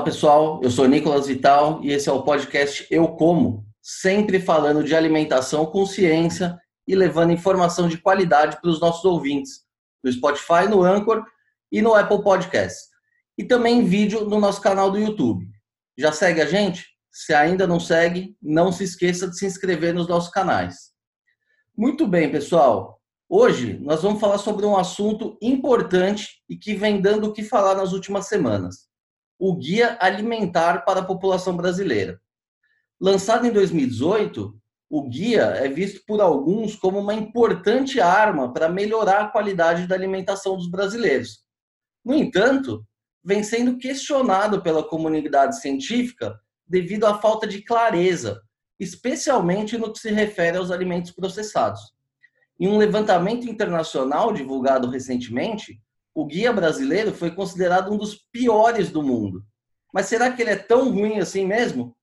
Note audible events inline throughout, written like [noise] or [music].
Olá pessoal, eu sou Nicolas Vital e esse é o podcast Eu Como, sempre falando de alimentação com ciência e levando informação de qualidade para os nossos ouvintes, no Spotify, no Anchor e no Apple Podcast. E também em vídeo no nosso canal do YouTube. Já segue a gente? Se ainda não segue, não se esqueça de se inscrever nos nossos canais. Muito bem, pessoal. Hoje nós vamos falar sobre um assunto importante e que vem dando o que falar nas últimas semanas o Guia Alimentar para a População Brasileira. Lançado em 2018, o guia é visto por alguns como uma importante arma para melhorar a qualidade da alimentação dos brasileiros. No entanto, vem sendo questionado pela comunidade científica devido à falta de clareza, especialmente no que se refere aos alimentos processados. Em um levantamento internacional divulgado recentemente, o guia brasileiro foi considerado um dos piores do mundo. Mas será que ele é tão ruim assim mesmo?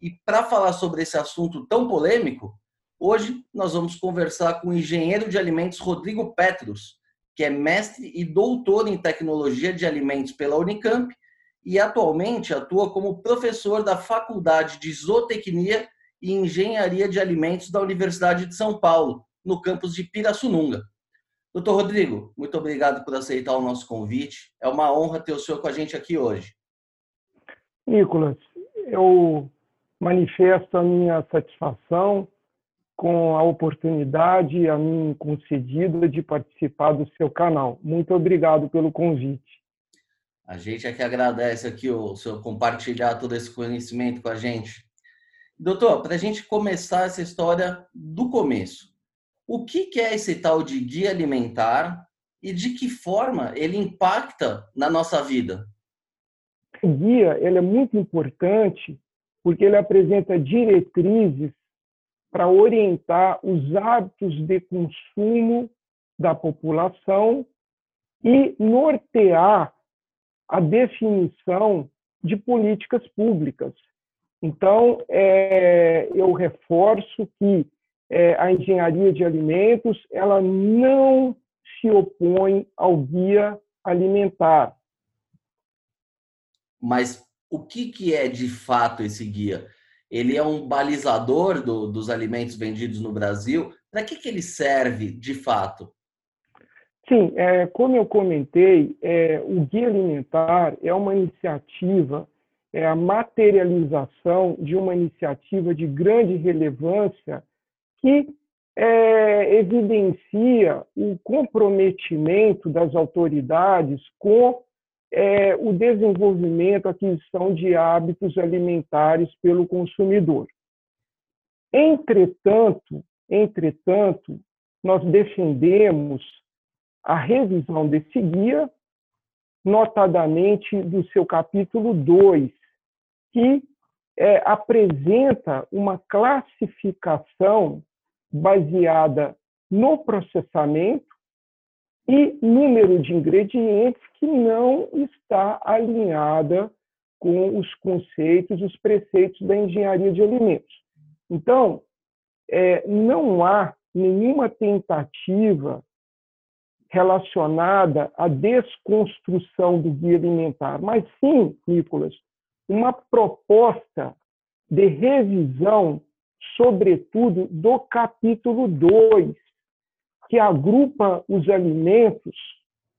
E para falar sobre esse assunto tão polêmico, hoje nós vamos conversar com o engenheiro de alimentos Rodrigo Petros, que é mestre e doutor em tecnologia de alimentos pela Unicamp e atualmente atua como professor da Faculdade de Zootecnia e Engenharia de Alimentos da Universidade de São Paulo, no campus de Pirassununga. Doutor Rodrigo, muito obrigado por aceitar o nosso convite. É uma honra ter o senhor com a gente aqui hoje. Nicolas, eu manifesto a minha satisfação com a oportunidade a mim concedida de participar do seu canal. Muito obrigado pelo convite. A gente é que agradece aqui o senhor compartilhar todo esse conhecimento com a gente. Doutor, para a gente começar essa história do começo, o que é esse tal de guia alimentar e de que forma ele impacta na nossa vida? O guia ele é muito importante porque ele apresenta diretrizes para orientar os hábitos de consumo da população e nortear a definição de políticas públicas. Então, é, eu reforço que é, a engenharia de alimentos ela não se opõe ao guia alimentar. Mas o que, que é de fato esse guia? Ele é um balizador do, dos alimentos vendidos no Brasil? Para que, que ele serve de fato? Sim, é, como eu comentei, é, o Guia Alimentar é uma iniciativa, é a materialização de uma iniciativa de grande relevância que é, evidencia o comprometimento das autoridades com é, o desenvolvimento, a aquisição de hábitos alimentares pelo consumidor. Entretanto, entretanto, nós defendemos a revisão desse guia, notadamente do seu capítulo 2, que é, apresenta uma classificação baseada no processamento e número de ingredientes que não está alinhada com os conceitos, os preceitos da engenharia de alimentos. Então, é, não há nenhuma tentativa relacionada à desconstrução do guia alimentar, mas sim, Nicolas, uma proposta de revisão sobretudo do capítulo 2, que agrupa os alimentos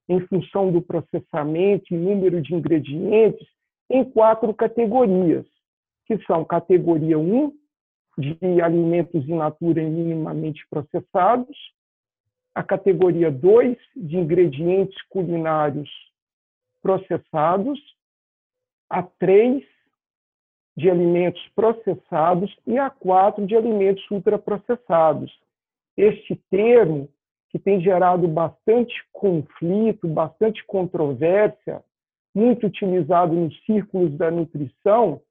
em função do processamento e número de ingredientes em quatro categorias, que são categoria 1, de alimentos in natura minimamente processados, a categoria 2, de ingredientes culinários processados, a 3, de alimentos processados e a quatro de alimentos ultraprocessados. Este termo, que tem gerado bastante conflito, bastante controvérsia, muito utilizado nos círculos da nutrição,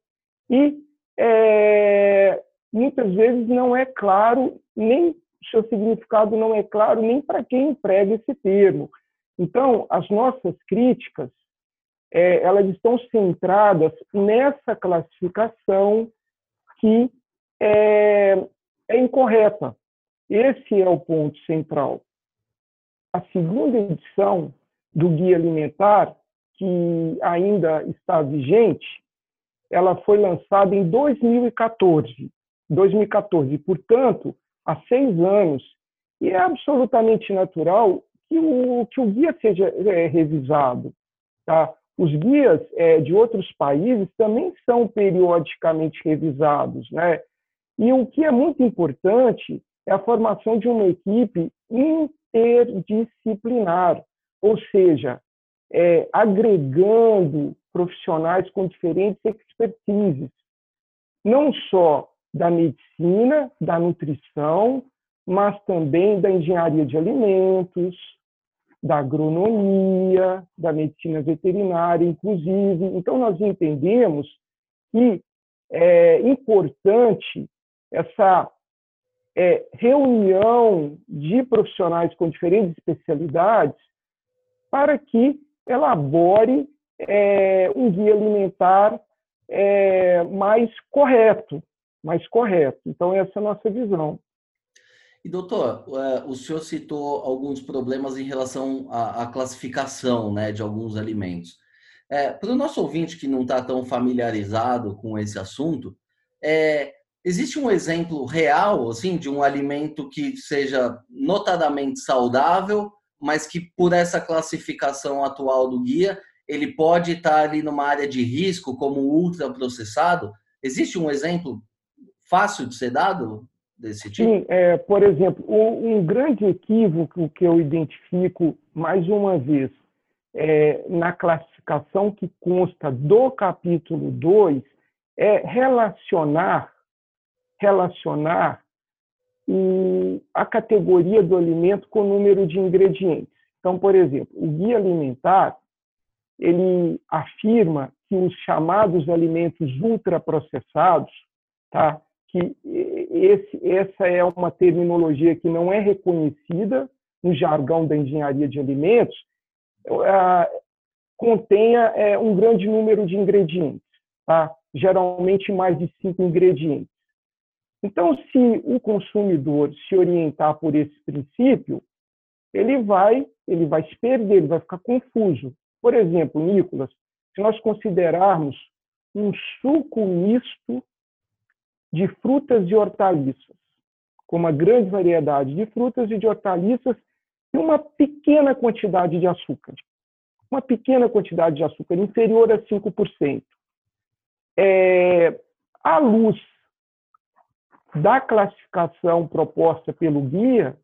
e é, muitas vezes não é claro, nem seu significado não é claro nem para quem emprega esse termo. Então, as nossas críticas é, elas estão centradas nessa classificação que é, é incorreta. Esse é o ponto central. A segunda edição do Guia Alimentar, que ainda está vigente, ela foi lançada em 2014. 2014, portanto, há seis anos. E é absolutamente natural que o, que o guia seja é, revisado. Tá? Os guias é, de outros países também são periodicamente revisados. Né? E o que é muito importante é a formação de uma equipe interdisciplinar, ou seja, é, agregando profissionais com diferentes expertises, não só da medicina, da nutrição, mas também da engenharia de alimentos, da agronomia, da medicina veterinária, inclusive. Então, nós entendemos que é importante essa é, reunião de profissionais com diferentes especialidades para que elabore é, um guia alimentar é, mais correto, mais correto. Então, essa é a nossa visão. E, doutor, é, o senhor citou alguns problemas em relação à, classificação né, de alguns alimentos. É, Para o nosso ouvinte que não está tão familiarizado com esse assunto, é, existe um exemplo real assim de um alimento que seja notadamente saudável, mas que por essa classificação atual do guia, ele pode estar ali numa área de risco, como ultraprocessado? Existe um exemplo fácil de ser dado desse tipo? Sim, é, por exemplo, um grande equívoco que eu identifico, mais uma vez, é, na classificação que consta do capítulo 2, é relacionar, relacionar o, a categoria do alimento com o número de ingredientes. Então, por exemplo, o guia alimentar, ele afirma que os chamados alimentos ultraprocessados, tá? que esse, essa é uma terminologia que não é reconhecida no jargão da engenharia de alimentos, é, contenha é, um grande número de ingredientes, tá? geralmente mais de cinco ingredientes. Então, se o consumidor se orientar por esse princípio, ele vai, ele vai se perder, ele vai ficar confuso. Por exemplo, Nicolas, se nós considerarmos um suco misto de frutas e hortaliças, com uma grande variedade de frutas e de hortaliças e uma pequena quantidade de açúcar. Uma pequena quantidade de açúcar, inferior a 5%. É, à luz da classificação proposta pelo guia,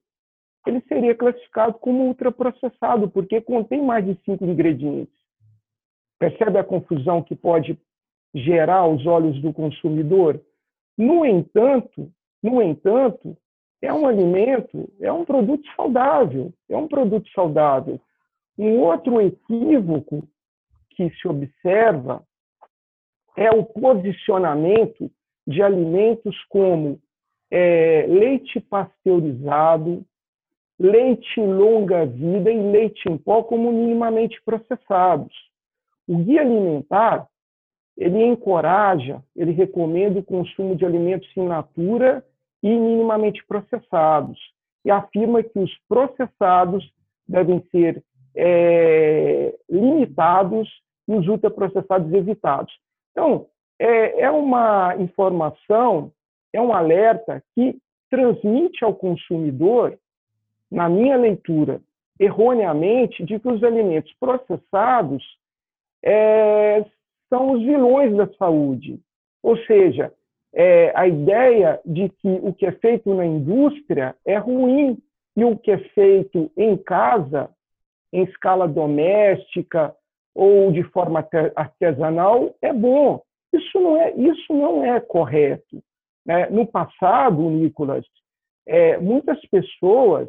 ele seria classificado como ultraprocessado, porque contém mais de cinco ingredientes. Percebe a confusão que pode gerar aos olhos do consumidor? No entanto, no entanto, é um alimento, é um produto saudável, é um produto saudável. Um outro equívoco que se observa é o posicionamento de alimentos como é, leite pasteurizado, leite longa-vida e leite em pó como minimamente processados. O guia alimentar ele encoraja, ele recomenda o consumo de alimentos in natura e minimamente processados, e afirma que os processados devem ser é, limitados e os ultraprocessados evitados. Então, é, é uma informação, é um alerta que transmite ao consumidor, na minha leitura, erroneamente, de que os alimentos processados é, são os vilões da saúde. Ou seja, é, a ideia de que o que é feito na indústria é ruim e o que é feito em casa, em escala doméstica ou de forma artesanal, é bom. Isso não é, isso não é correto. Né? No passado, Nicolas, é, muitas pessoas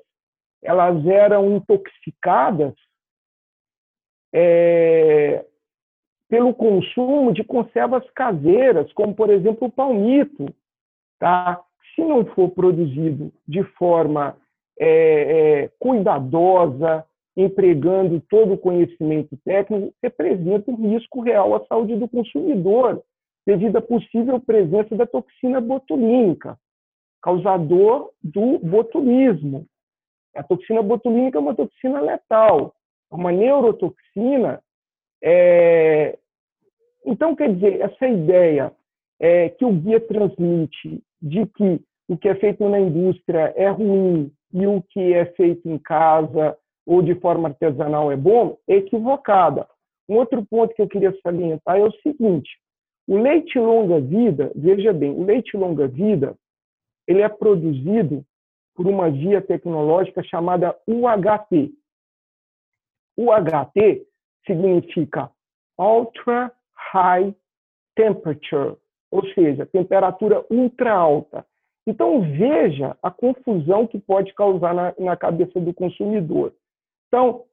elas eram intoxicadas é, pelo consumo de conservas caseiras, como, por exemplo, o palmito. Tá? Se não for produzido de forma é, é, cuidadosa, empregando todo o conhecimento técnico, representa um risco real à saúde do consumidor, devido à possível presença da toxina botulínica, causador do botulismo. A toxina botulínica é uma toxina letal, é uma neurotoxina É... Então, quer dizer, essa ideia é, que o guia transmite de que o que é feito na indústria é ruim e o que é feito em casa ou de forma artesanal é bom, é equivocada. Um outro ponto que eu queria salientar é o seguinte: o leite longa-vida, veja bem, o leite longa-vida, ele é produzido por uma via tecnológica chamada UHT. UHT significa Ultra High Temperature, ou seja, temperatura ultra alta. Então, veja a confusão que pode causar na, na cabeça do consumidor. Então,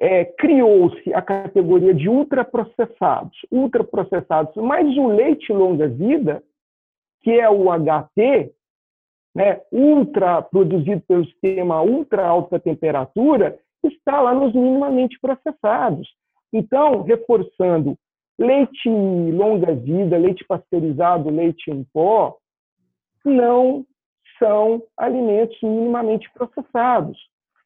é, criou-se a categoria de ultraprocessados, ultraprocessados, mas o leite longa-vida, que é o HT, né, ultra produzido pelo sistema ultra alta temperatura, está lá nos minimamente processados. Então, reforçando, leite longa-vida, leite pasteurizado, leite em pó, não são alimentos minimamente processados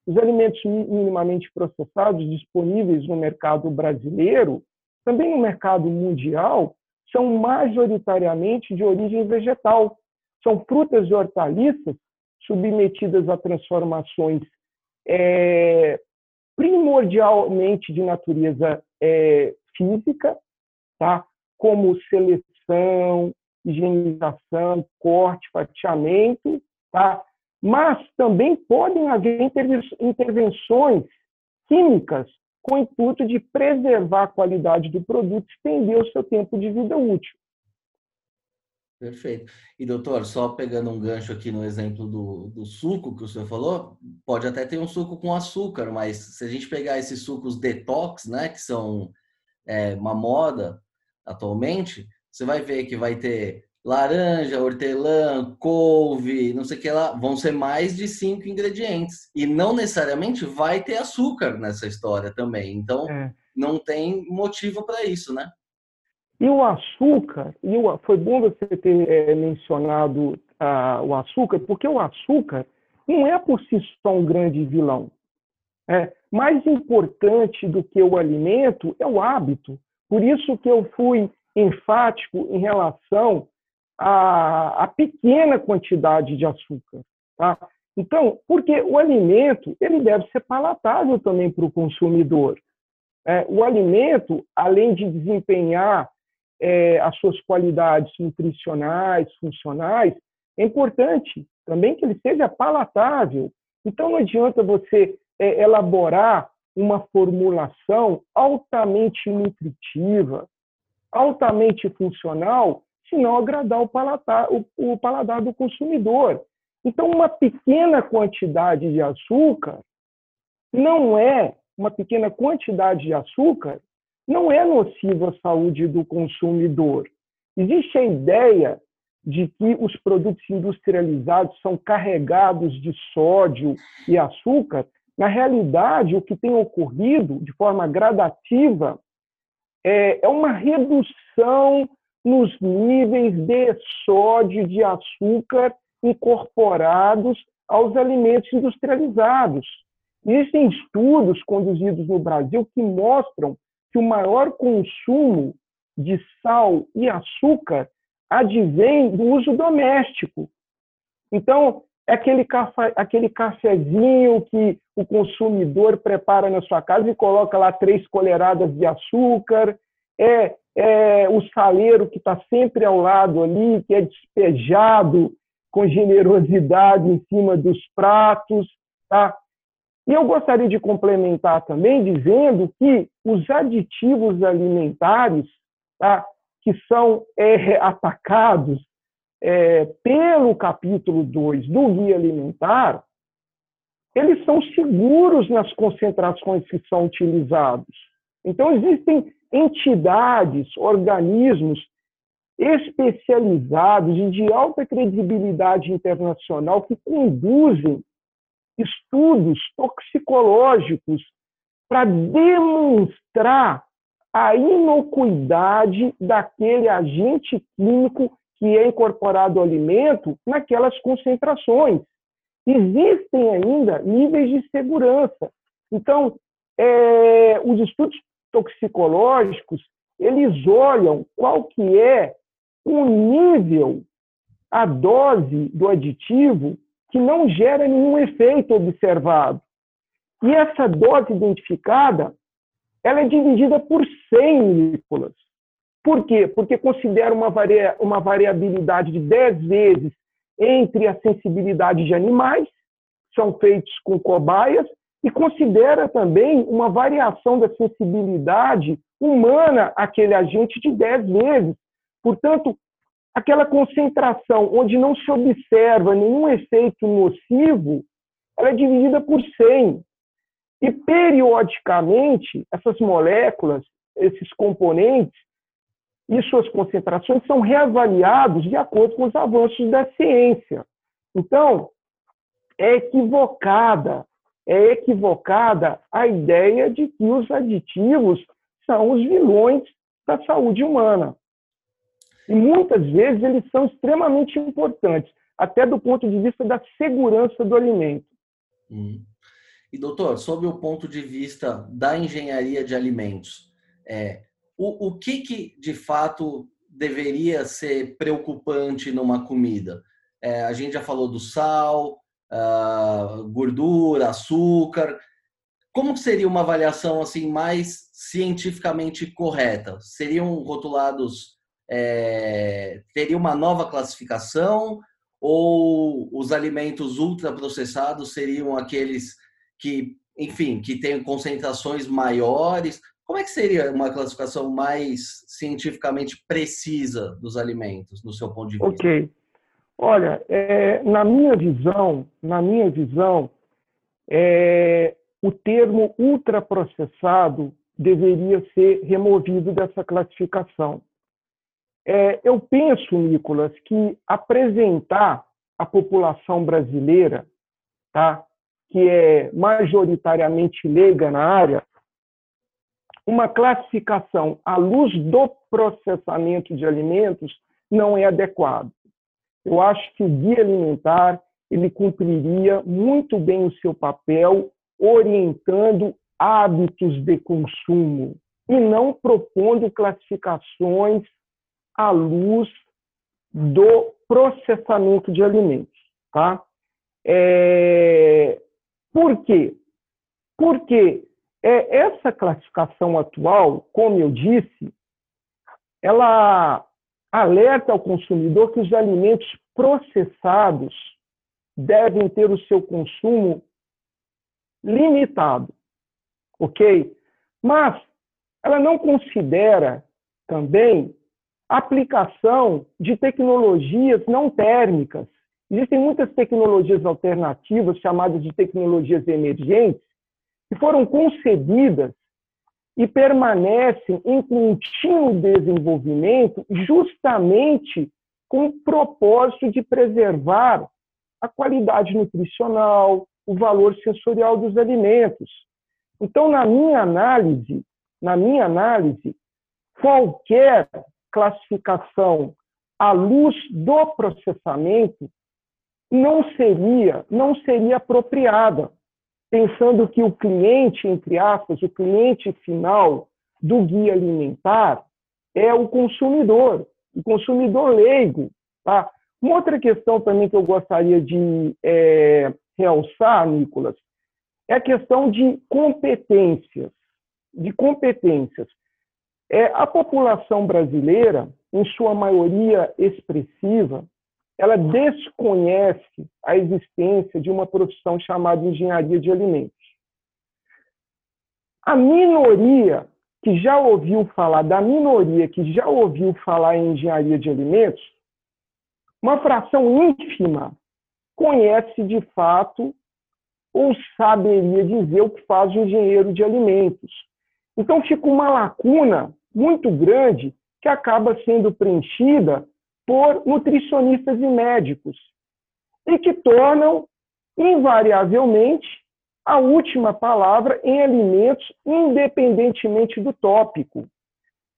os alimentos minimamente processados disponíveis no mercado brasileiro, também no mercado mundial, são majoritariamente de origem vegetal. São frutas e hortaliças submetidas a transformações é, primordialmente de natureza é, física, tá? como seleção, higienização, corte, fatiamento, tá? mas também podem haver intervenções químicas com o intuito de preservar a qualidade do produto e estender o seu tempo de vida útil. Perfeito. E, doutor, só pegando um gancho aqui no exemplo do, do suco que o senhor falou, pode até ter um suco com açúcar, mas se a gente pegar esses sucos detox, né, que são é, uma moda atualmente, você vai ver que vai ter laranja, hortelã, couve, não sei o que lá, vão ser mais de cinco ingredientes. E não necessariamente vai ter açúcar nessa história também. Então, é. não tem motivo para isso, né? E o açúcar, e o, foi bom você ter é, mencionado uh, o açúcar, porque o açúcar não é por si só um grande vilão. É, mais importante do que o alimento é o hábito. Por isso que eu fui enfático em relação a, a pequena quantidade de açúcar. Tá? Então, porque o alimento ele deve ser palatável também para o consumidor. É, o alimento, além de desempenhar é, as suas qualidades nutricionais, funcionais, é importante também que ele seja palatável. Então, não adianta você é, elaborar uma formulação altamente nutritiva, altamente funcional, se não agradar o paladar, o, o paladar do consumidor. Então, uma pequena quantidade de açúcar não é, uma pequena quantidade de açúcar não é nociva à saúde do consumidor. Existe a ideia de que os produtos industrializados são carregados de sódio e açúcar. Na realidade, o que tem ocorrido de forma gradativa é, é uma redução nos níveis de sódio e de açúcar incorporados aos alimentos industrializados. Existem estudos conduzidos no Brasil que mostram que o maior consumo de sal e açúcar advém do uso doméstico. Então, é aquele, café, aquele cafezinho que o consumidor prepara na sua casa e coloca lá três colheradas de açúcar, é é o saleiro que está sempre ao lado ali, que é despejado com generosidade em cima dos pratos. Tá? E eu gostaria de complementar também dizendo que os aditivos alimentares, tá, que são é, atacados é, pelo capítulo 2 do Guia Alimentar, eles são seguros nas concentrações que são utilizados. Então, existem entidades, organismos especializados e de alta credibilidade internacional que conduzem estudos toxicológicos para demonstrar a inocuidade daquele agente químico que é incorporado ao alimento naquelas concentrações. Existem ainda níveis de segurança. Então, é, os estudos toxicológicos, eles olham qual que é o nível, a dose do aditivo que não gera nenhum efeito observado. E essa dose identificada, ela é dividida por 100 milículas. Por quê? Porque considera uma, varia, uma variabilidade de 10 vezes entre a sensibilidade de animais, são feitos com cobaias, e considera também uma variação da sensibilidade humana àquele agente de 10 vezes. Portanto, aquela concentração onde não se observa nenhum efeito nocivo, ela é dividida por 100. E, periodicamente, essas moléculas, esses componentes e suas concentrações são reavaliados de acordo com os avanços da ciência. Então, é equivocada, é equivocada a ideia de que os aditivos são os vilões da saúde humana. E muitas vezes eles são extremamente importantes, até do ponto de vista da segurança do alimento. Hum. E doutor, sob o ponto de vista da engenharia de alimentos, é, o, o que, que de fato deveria ser preocupante numa comida? É, a gente já falou do sal, uh, gordura, açúcar. Como seria uma avaliação assim mais cientificamente correta? Seriam rotulados é, teria uma nova classificação ou os alimentos ultraprocessados seriam aqueles que, enfim, que têm concentrações maiores? Como é que seria uma classificação mais cientificamente precisa dos alimentos, no seu ponto de vista? Ok. Olha, é, na minha visão, na minha visão, é, o termo ultraprocessado deveria ser removido dessa classificação. É, eu penso, Nicolas, que apresentar a população brasileira, tá, que é majoritariamente leiga na área, uma classificação à luz do processamento de alimentos não é adequado. Eu acho que o guia alimentar ele cumpriria muito bem o seu papel orientando hábitos de consumo e não propondo classificações à luz do processamento de alimentos. Tá? É... Por quê? Porque é, essa classificação atual, como eu disse, ela alerta ao consumidor que os alimentos processados devem ter o seu consumo limitado, ok? Mas ela não considera também aplicação de tecnologias não térmicas. Existem muitas tecnologias alternativas, chamadas de tecnologias emergentes, que foram concebidas e permanecem em contínuo desenvolvimento justamente com o propósito de preservar a qualidade nutricional, o valor sensorial dos alimentos. Então, na minha análise, na minha análise, qualquer classificação à luz do processamento não seria, não seria apropriada, pensando que o cliente, entre aspas, o cliente final do guia alimentar é o consumidor, o consumidor leigo. Tá? Uma outra questão também que eu gostaria de é, realçar, Nicolas, é a questão de competências, de competências. É, a população brasileira, em sua maioria expressiva, ela desconhece a existência de uma profissão chamada engenharia de alimentos. A minoria que já ouviu falar, da minoria que já ouviu falar em engenharia de alimentos, uma fração ínfima conhece de fato ou saberia dizer o que faz o engenheiro de alimentos. Então fica uma lacuna muito grande que acaba sendo preenchida por nutricionistas e médicos e que tornam invariavelmente a última palavra em alimentos, independentemente do tópico.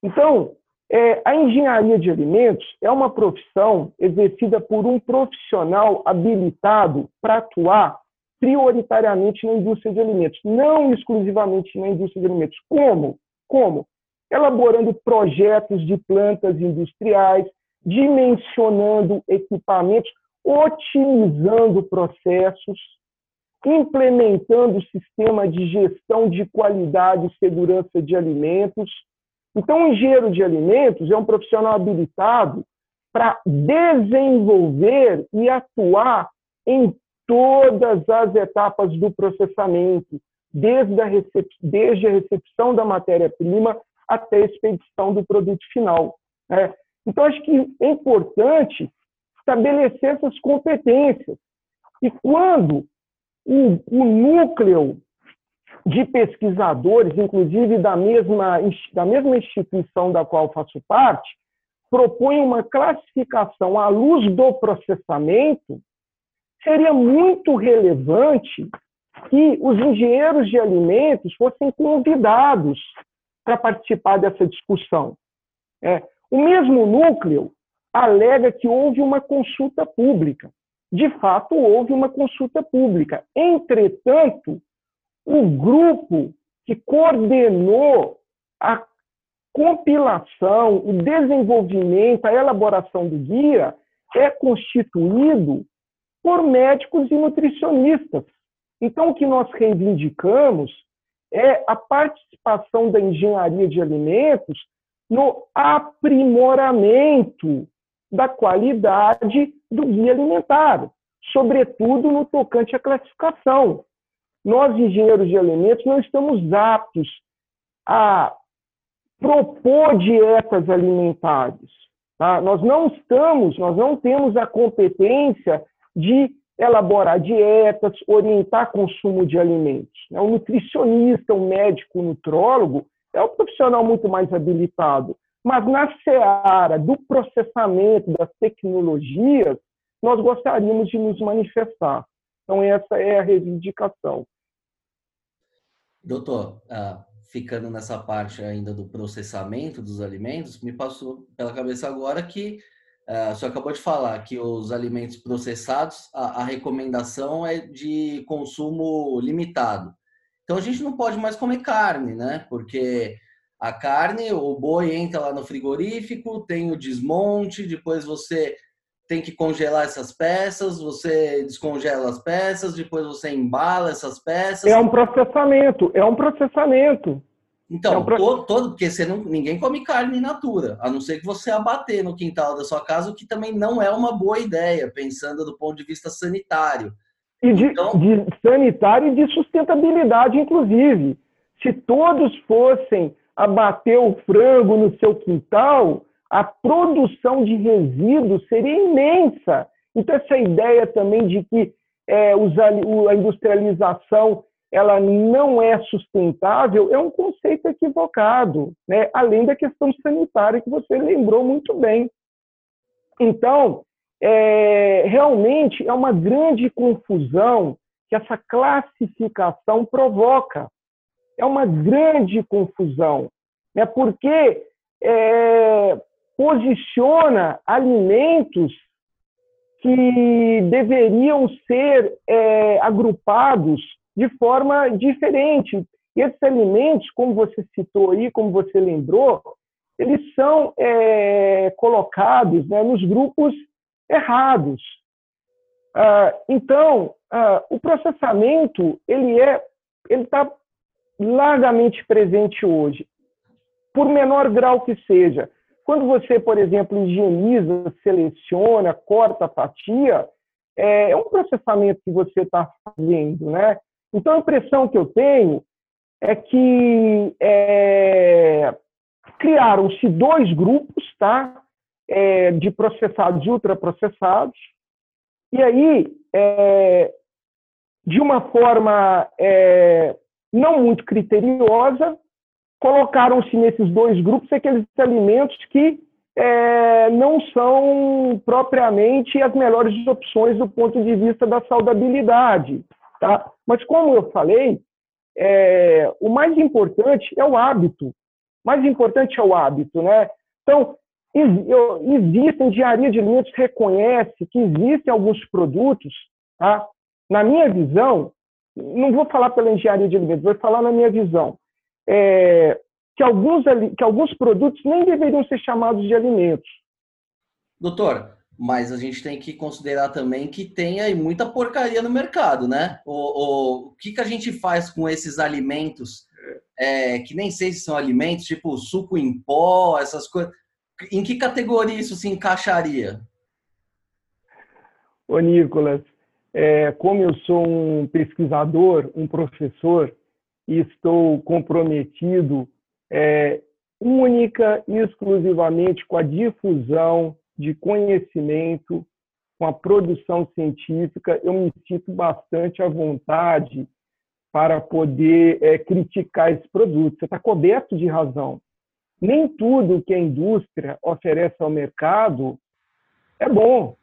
Então, é, a engenharia de alimentos é uma profissão exercida por um profissional habilitado para atuar prioritariamente na indústria de alimentos, não exclusivamente na indústria de alimentos. Como? Como? Elaborando projetos de plantas industriais, dimensionando equipamentos, otimizando processos, implementando o sistema de gestão de qualidade e segurança de alimentos. Então, o engenheiro de alimentos é um profissional habilitado para desenvolver e atuar em todas as etapas do processamento, desde a, desde a recepção da matéria-prima até a expedição do produto final. Né? Então, acho que é importante estabelecer essas competências. E quando o, o núcleo de pesquisadores, inclusive da mesma, da mesma instituição da qual faço parte, propõe uma classificação à luz do processamento, seria muito relevante que os engenheiros de alimentos fossem convidados para participar dessa discussão. É, o mesmo núcleo alega que houve uma consulta pública de fato houve uma consulta pública. Entretanto, o grupo que coordenou a compilação, o desenvolvimento, a elaboração do guia é constituído por médicos e nutricionistas. Então, o que nós reivindicamos é a participação da engenharia de alimentos no aprimoramento da qualidade do guia alimentar, sobretudo no tocante à classificação. Nós, engenheiros de alimentos, não estamos aptos a propor dietas alimentares. Tá? Nós não estamos, nós não temos a competência de elaborar dietas, orientar consumo de alimentos. O nutricionista, o médico, o nutrólogo é um profissional muito mais habilitado. Mas na seara do processamento das tecnologias, nós gostaríamos de nos manifestar. Então, essa é a reivindicação. Doutor, uh, ficando nessa parte ainda do processamento dos alimentos, me passou pela cabeça agora que uh, o senhor acabou de falar que os alimentos processados, a, a recomendação é de consumo limitado. Então, a gente não pode mais comer carne, né? Porque a carne, o boi entra lá no frigorífico, tem o desmonte, depois você tem que congelar essas peças, você descongela as peças, depois você embala essas peças. É um processamento, é um processamento. Então, é um todo, todo, porque você não, ninguém come carne in natura, a não ser que você abater no quintal da sua casa, o que também não é uma boa ideia, pensando do ponto de vista sanitário. E de, então, de sanitário e de sustentabilidade, inclusive. Se todos fossem abater o frango no seu quintal, a produção de resíduos seria imensa. Então, essa ideia também de que é, a industrialização ela não é sustentável é um conceito equivocado, né? além da questão sanitária que você lembrou muito bem. Então, é, realmente é uma grande confusão que essa classificação provoca é uma grande confusão, né? porque é, posiciona alimentos que deveriam ser é, agrupados de forma diferente. E esses alimentos, como você citou aí, como você lembrou, eles são é, colocados né, nos grupos errados. Ah, então, ah, o processamento ele é ele está largamente presente hoje, por menor grau que seja. Quando você, por exemplo, higieniza, seleciona, corta a fatia, é, é um processamento que você está fazendo, né? Então, a impressão que eu tenho é que é, criaram-se dois grupos, tá? É, de processados e ultraprocessados, e aí, é, de uma forma é, não muito criteriosa, colocaram-se nesses dois grupos aqueles alimentos que é, não são propriamente as melhores opções do ponto de vista da saudabilidade. Tá? Mas, como eu falei, é, o mais importante é o hábito. O mais importante é o hábito. Né? Então, existe, a engenharia de alimentos reconhece que existem alguns produtos, tá? na minha visão, não vou falar pela engenharia de alimentos, vou falar na minha visão. É, que alguns, que alguns produtos nem deveriam ser chamados de alimentos. Doutor, mas a gente tem que considerar também que tem aí muita porcaria no mercado, né? O, o, o que, que a gente faz com esses alimentos, é, que nem sei se são alimentos, tipo suco em pó, essas coisas. Em que categoria isso se encaixaria? Ô, Nicolas, é, como eu sou um pesquisador, um professor, e estou comprometido é, única e exclusivamente com a difusão de conhecimento, com a produção científica, eu me sinto bastante à vontade para poder é, criticar esse produto. Você está coberto de razão. Nem tudo que a indústria oferece ao mercado é bom.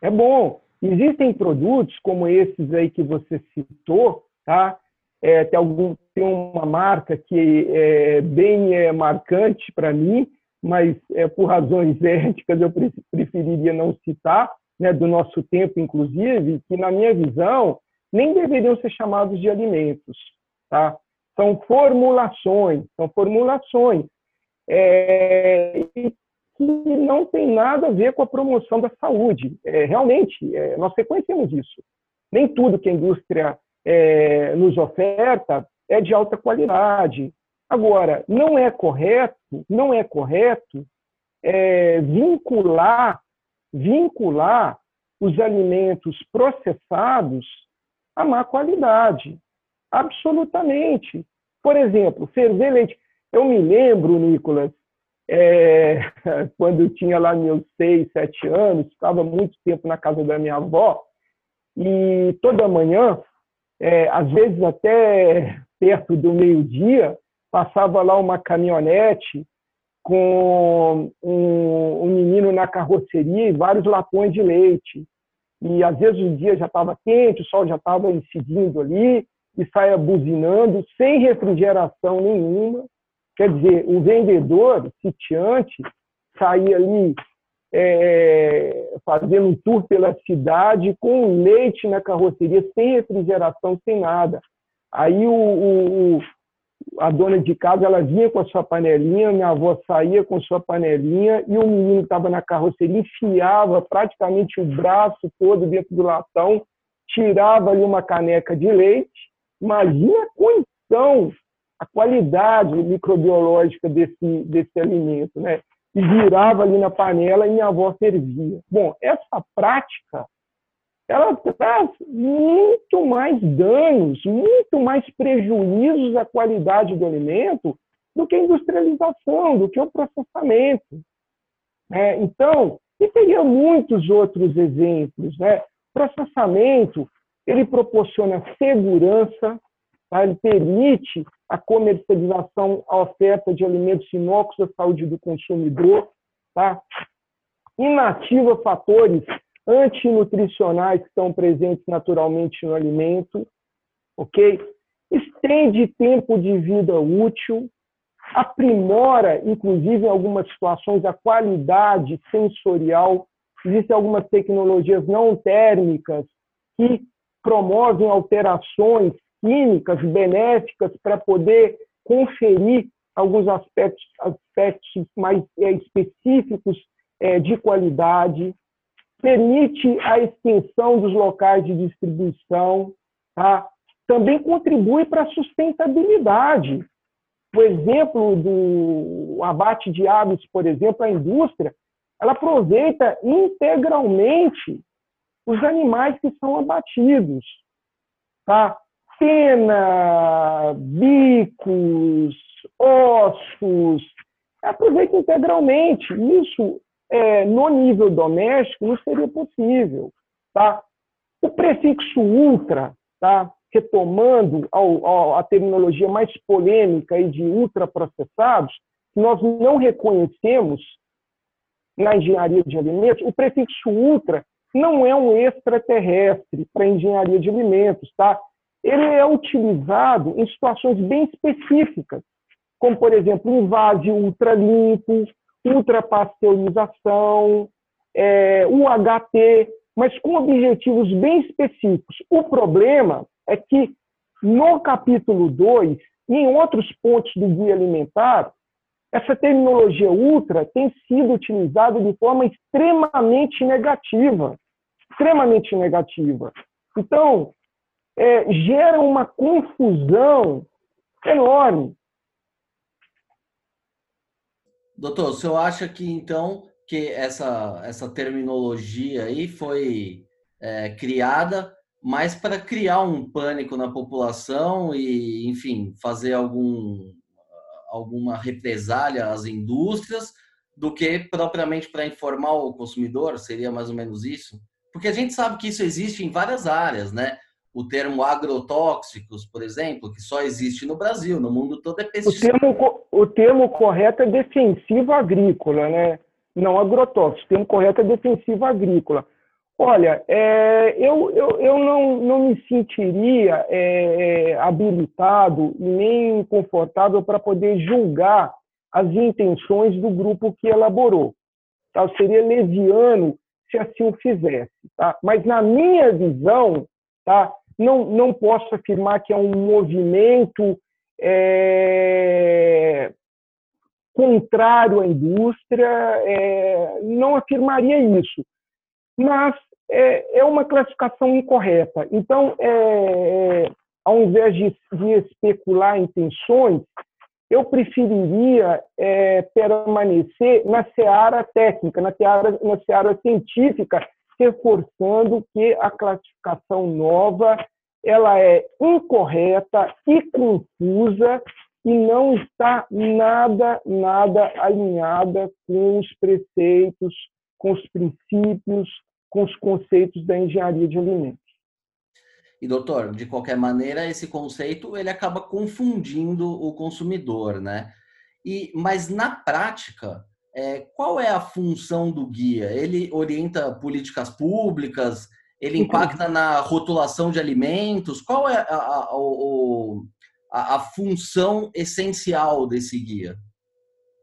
É bom. Existem produtos como esses aí que você citou, tá? É, tem, algum, tem uma marca que é bem é, marcante para mim, mas é, por razões [laughs] éticas eu preferiria não citar, né, do nosso tempo, inclusive, que, na minha visão, nem deveriam ser chamados de alimentos. Tá? São formulações, são formulações é, que não tem nada a ver com a promoção da saúde. É, realmente, é, nós reconhecemos isso. Nem tudo que a indústria é, nos oferta é de alta qualidade. Agora, não é correto, não é correto é, vincular, vincular os alimentos processados à má qualidade. Absolutamente. Por exemplo, ferver leite. Eu me lembro, Nicolas, é, [laughs] quando eu tinha lá meus seis, sete anos, ficava muito tempo na casa da minha avó, e toda manhã, é, às vezes até [laughs] perto do meio-dia, passava lá uma caminhonete com um, um, menino na carroceria e vários latões de leite. E às vezes o dia já estava quente, o sol já estava incidindo ali, e saia buzinando, sem refrigeração nenhuma. Quer dizer, o vendedor, sitiante, saía ali é, fazendo um tour pela cidade com leite na carroceria, sem refrigeração, sem nada. Aí o, o, a dona de casa ela vinha com a sua panelinha, minha avó saía com sua panelinha e o menino estava na carroceria enfiava praticamente o braço todo dentro do latão, tirava ali uma caneca de leite. Imagina a condição, a qualidade microbiológica desse, desse alimento, né? E virava ali na panela e minha avó servia. Bom, essa prática ela traz muito mais danos, muito mais prejuízos à qualidade do alimento do que a industrialização, do que o processamento. É, então, e teria muitos outros exemplos. Né? Processamento, ele proporciona segurança, tá? ele permite a comercialização, a oferta de alimentos inócuos à saúde do consumidor, tá? inativa fatores antinutricionais que estão presentes naturalmente no alimento, ok? Estende tempo de vida útil, aprimora, inclusive em algumas situações, a qualidade sensorial. Existem algumas tecnologias não térmicas que promovem alterações químicas benéficas para poder conferir alguns aspectos, aspectos mais é, específicos é, de qualidade permite a extensão dos locais de distribuição, tá? também contribui para a sustentabilidade. O exemplo do abate de aves, por exemplo, a indústria, ela aproveita integralmente os animais que são abatidos. Tá? Pena, bicos, ossos, aproveita integralmente. Isso é, no nível doméstico não seria possível. Tá? O prefixo ultra, tá? retomando ao, ao, a terminologia mais polêmica aí de ultraprocessados, nós não reconhecemos na engenharia de alimentos, o prefixo ultra não é um extraterrestre para engenharia de alimentos, tá? Ele é utilizado em situações bem específicas, como, por exemplo, um vase ultralimpo, ultrapasteurização, é, UHT, mas com objetivos bem específicos. O problema é que no capítulo 2 e em outros pontos do guia alimentar, essa terminologia ultra tem sido utilizada de forma extremamente negativa. Extremamente negativa. Então, é, gera uma confusão enorme. Doutor, o senhor acha que então que essa, essa terminologia aí foi é, criada mais para criar um pânico na população e, enfim, fazer algum, alguma represália às indústrias do que propriamente para informar o consumidor? Seria mais ou menos isso? Porque a gente sabe que isso existe em várias áreas, né? O termo agrotóxicos, por exemplo, que só existe no Brasil, no mundo todo é pesticida. O termo, o termo correto é defensivo agrícola, né? Não agrotóxico. O termo correto é defensivo agrícola. Olha, é, eu, eu, eu não, não me sentiria é, é habilitado nem confortável para poder julgar as intenções do grupo que elaborou. Tá? Eu seria leviano se assim o fizesse. Tá? Mas, na minha visão, tá? Não, não posso afirmar que é um movimento é, contrário à indústria, é, não afirmaria isso. Mas é, é uma classificação incorreta. Então, é, é, ao invés de, de especular intenções, eu preferiria é, permanecer na seara técnica, na seara, na seara científica, reforçando que a classificação nova ela é incorreta e confusa e não está nada, nada alinhada com os preceitos, com os princípios, com os conceitos da engenharia de alimentos. E doutor, de qualquer maneira, esse conceito ele acaba confundindo o consumidor, né? E mas na prática, é, qual é a função do guia? Ele orienta políticas públicas? Ele impacta na rotulação de alimentos? Qual é a, a, a, a função essencial desse guia?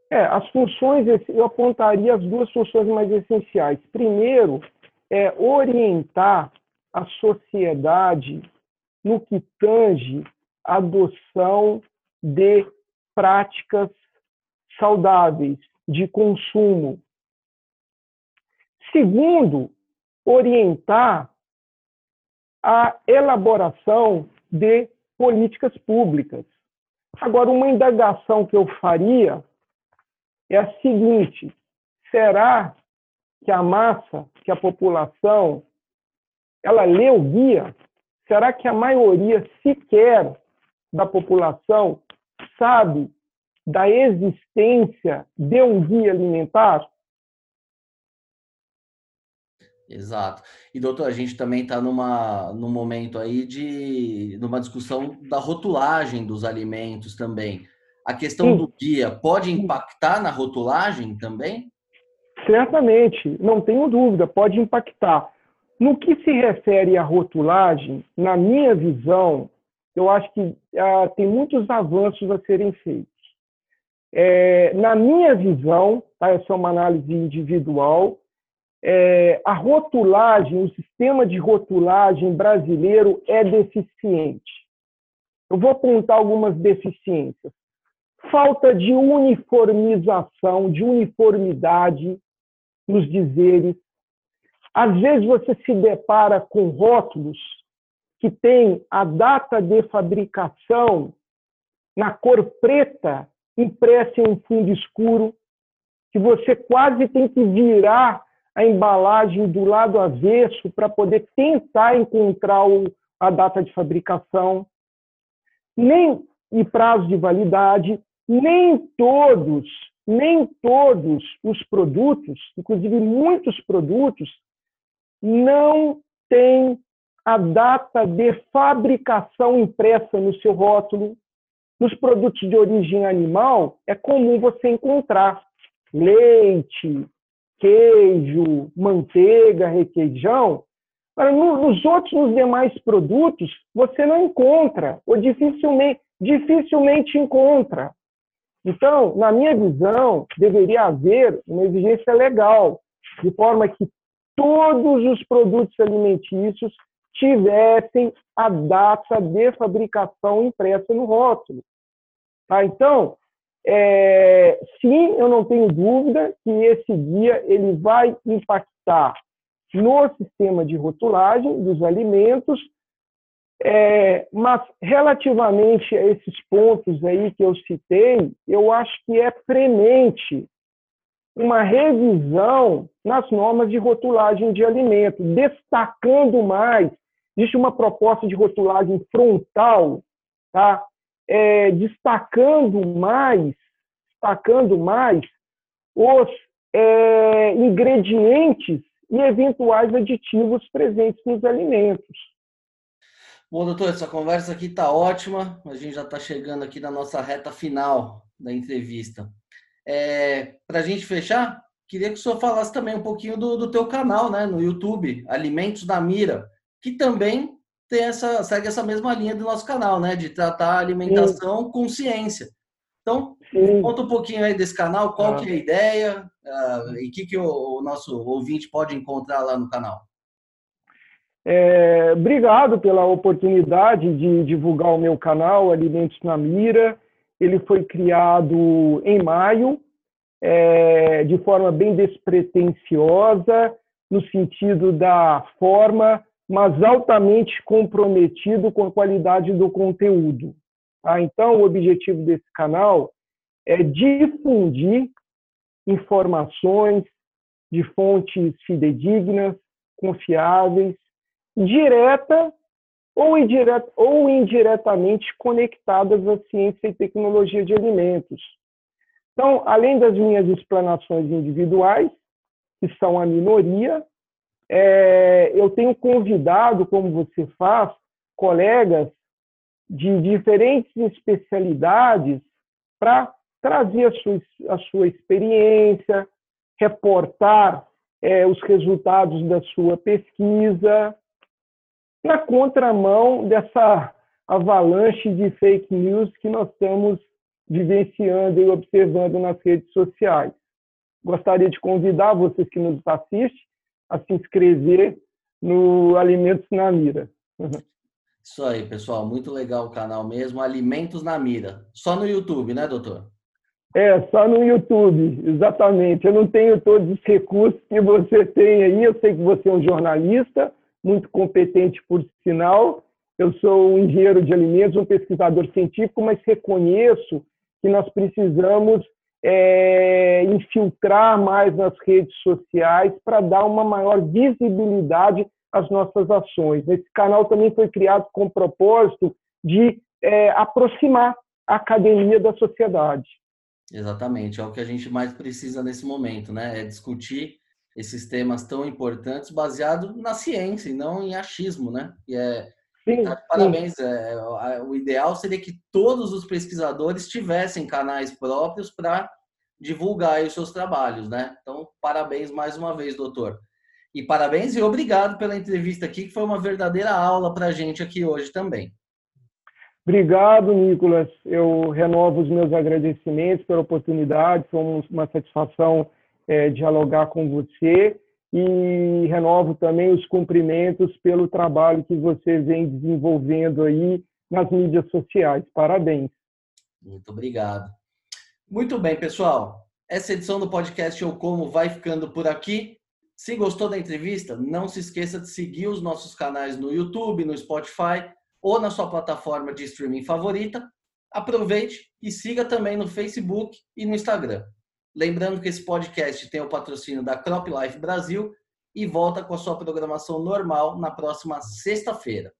É, as funções, eu apontaria as duas funções mais essenciais. Primeiro, é orientar a sociedade no que tange a adoção de práticas saudáveis de consumo. Segundo, orientar a elaboração de políticas públicas. Agora, uma indagação que eu faria é a seguinte: será que a massa, que a população, ela lê o guia? Será que a maioria sequer da população sabe da existência de um guia alimentar? Exato. E doutor, a gente também está numa num momento aí de numa discussão da rotulagem dos alimentos também. A questão Sim. do guia pode impactar na rotulagem também? Certamente, não tenho dúvida, pode impactar. No que se refere à rotulagem, na minha visão, eu acho que ah, tem muitos avanços a serem feitos. É, na minha visão, tá, essa é uma análise individual, é, a rotulagem, o sistema de rotulagem brasileiro é deficiente. Eu vou apontar algumas deficiências. Falta de uniformização, de uniformidade nos dizeres. Às vezes você se depara com rótulos que têm a data de fabricação na cor preta impressa em um fundo escuro, que você quase tem que virar a embalagem do lado avesso para poder tentar encontrar a data de fabricação, nem e prazo de validade, nem todos, nem todos os produtos, inclusive muitos produtos, não têm a data de fabricação impressa no seu rótulo. Nos produtos de origem animal, é comum você encontrar leite, queijo, manteiga, requeijão. Mas nos outros, nos demais produtos, você não encontra, ou dificilmente, dificilmente encontra. Então, na minha visão, deveria haver uma exigência legal, de forma que todos os produtos alimentícios tivessem a data de fabricação impressa no rótulo. Tá? Então, é, sim, eu não tenho dúvida que esse guia ele vai impactar no sistema de rotulagem dos alimentos, é, mas relativamente a esses pontos aí que eu citei, eu acho que é premente uma revisão nas normas de rotulagem de alimentos, destacando mais. Existe uma proposta de rotulagem frontal, tá? É, destacando mais, destacando mais os é, ingredientes e eventuais aditivos presentes nos alimentos. Bom, doutor, essa conversa aqui está ótima. A gente já está chegando aqui na nossa reta final da entrevista. É, Para a gente fechar, queria que o senhor falasse também um pouquinho do, do teu canal, né, no YouTube, Alimentos da Mira, que também tem essa, segue essa mesma linha do nosso canal, né, de tratar a alimentação Sim. com ciência. Então, Sim. conta um pouquinho aí desse canal, qual ah. que é a ideia uh, e o que, que o, o, nosso ouvinte pode encontrar lá no canal. É, obrigado pela oportunidade de divulgar o meu canal Alimentos na Mira. Ele foi criado em maio, é, de forma bem despretensiosa, no sentido da forma, mas altamente comprometido com a qualidade do conteúdo. Tá? Então, o objetivo desse canal é difundir informações de fontes fidedignas, confiáveis, direta ou, indireta, ou indiretamente conectadas à ciência e tecnologia de alimentos. Então, além das minhas explanações individuais, que são a minoria, é, eu tenho convidado, como você faz, colegas de diferentes especialidades para trazer a sua, a sua experiência, reportar é, os resultados da sua pesquisa, na contramão dessa avalanche de fake news que nós estamos vivenciando e observando nas redes sociais. Gostaria de convidar vocês que nos assistem a se inscrever no Alimentos na Mira. Isso aí, pessoal. Muito legal o canal mesmo. Alimentos na Mira. Só no YouTube, né, doutor? É, só no YouTube, exatamente. Eu não tenho todos os recursos que você tem aí. Eu sei que você é um jornalista, muito competente por sinal. Eu sou um engenheiro de alimentos, um pesquisador científico, mas reconheço que nós precisamos é, infiltrar mais nas redes sociais para dar uma maior visibilidade as nossas ações. Esse canal também foi criado com o propósito de é, aproximar a academia da sociedade. Exatamente, é o que a gente mais precisa nesse momento, né? É discutir esses temas tão importantes baseado na ciência e não em achismo, né? E é sim, tá parabéns. Sim. É, o ideal seria que todos os pesquisadores tivessem canais próprios para divulgar os seus trabalhos, né? Então, parabéns mais uma vez, doutor. E parabéns e obrigado pela entrevista aqui, que foi uma verdadeira aula para a gente aqui hoje também. Obrigado, Nicolas. Eu renovo os meus agradecimentos pela oportunidade. Foi uma satisfação é, dialogar com você e renovo também os cumprimentos pelo trabalho que você vem desenvolvendo aí nas mídias sociais. Parabéns. Muito obrigado. Muito bem, pessoal. Essa edição do podcast Eu Como vai ficando por aqui. Se gostou da entrevista, não se esqueça de seguir os nossos canais no YouTube, no Spotify ou na sua plataforma de streaming favorita. Aproveite e siga também no Facebook e no Instagram. Lembrando que esse podcast tem o patrocínio da Crop Life Brasil e volta com a sua programação normal na próxima sexta-feira.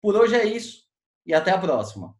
Por hoje é isso e até a próxima.